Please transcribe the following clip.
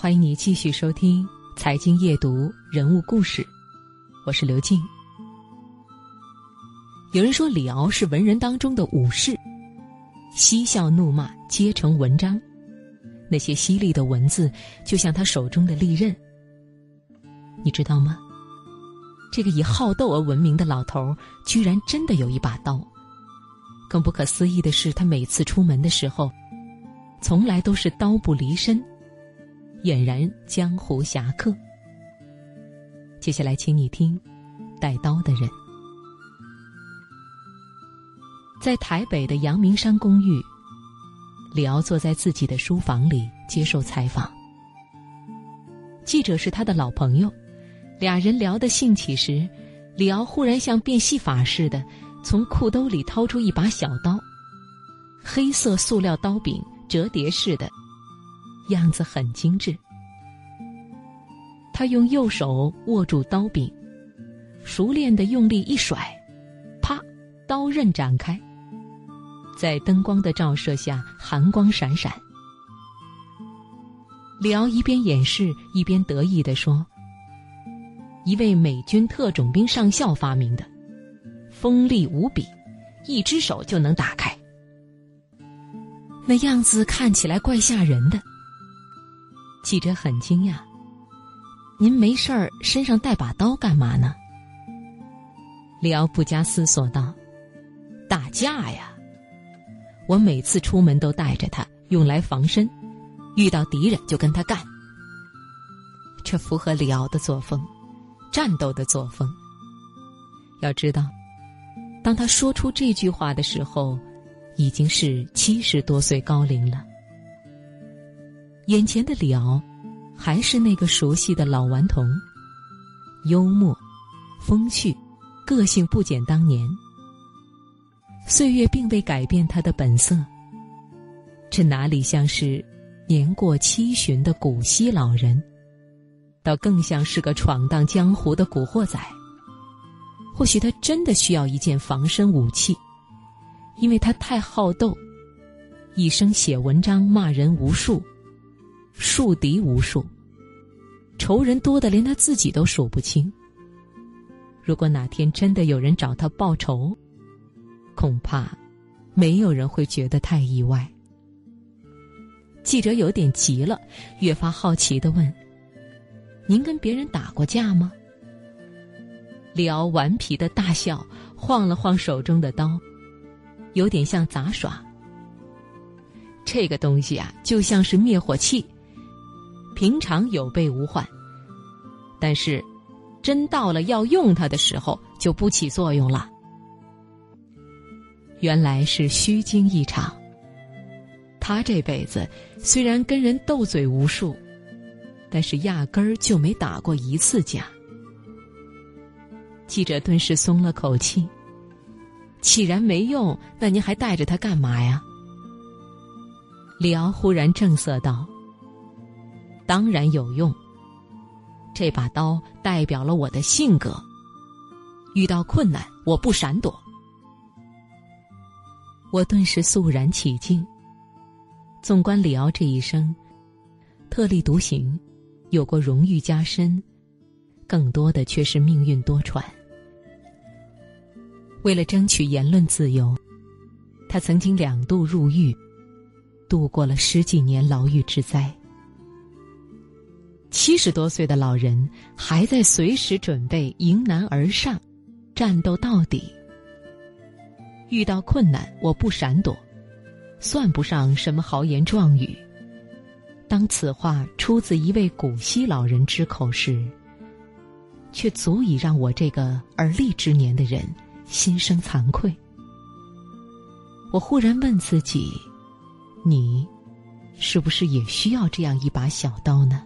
欢迎你继续收听《财经夜读》人物故事，我是刘静。有人说李敖是文人当中的武士，嬉笑怒骂皆成文章，那些犀利的文字就像他手中的利刃。你知道吗？这个以好斗而闻名的老头，居然真的有一把刀。更不可思议的是，他每次出门的时候，从来都是刀不离身。俨然江湖侠客。接下来，请你听《带刀的人》。在台北的阳明山公寓，李敖坐在自己的书房里接受采访。记者是他的老朋友，俩人聊得兴起时，李敖忽然像变戏法似的，从裤兜里掏出一把小刀，黑色塑料刀柄，折叠式的。样子很精致。他用右手握住刀柄，熟练的用力一甩，啪，刀刃展开。在灯光的照射下，寒光闪闪。李敖一边演示，一边得意地说：“一位美军特种兵上校发明的，锋利无比，一只手就能打开。那样子看起来怪吓人的。”记者很惊讶：“您没事儿身上带把刀干嘛呢？”李敖不加思索道：“打架呀！我每次出门都带着它，用来防身，遇到敌人就跟他干。这符合李敖的作风，战斗的作风。要知道，当他说出这句话的时候，已经是七十多岁高龄了。”眼前的李敖，还是那个熟悉的老顽童，幽默、风趣，个性不减当年。岁月并未改变他的本色，这哪里像是年过七旬的古稀老人，倒更像是个闯荡江湖的古惑仔。或许他真的需要一件防身武器，因为他太好斗，一生写文章骂人无数。树敌无数，仇人多的连他自己都数不清。如果哪天真的有人找他报仇，恐怕没有人会觉得太意外。记者有点急了，越发好奇的问：“您跟别人打过架吗？”李敖顽皮的大笑，晃了晃手中的刀，有点像杂耍。这个东西啊，就像是灭火器。平常有备无患，但是真到了要用它的时候，就不起作用了。原来是虚惊一场。他这辈子虽然跟人斗嘴无数，但是压根儿就没打过一次架。记者顿时松了口气。既然没用，那您还带着他干嘛呀？李敖忽然正色道。当然有用。这把刀代表了我的性格。遇到困难，我不闪躲。我顿时肃然起敬。纵观李敖这一生，特立独行，有过荣誉加身，更多的却是命运多舛。为了争取言论自由，他曾经两度入狱，度过了十几年牢狱之灾。七十多岁的老人还在随时准备迎难而上，战斗到底。遇到困难我不闪躲，算不上什么豪言壮语。当此话出自一位古稀老人之口时，却足以让我这个而立之年的人心生惭愧。我忽然问自己：你，是不是也需要这样一把小刀呢？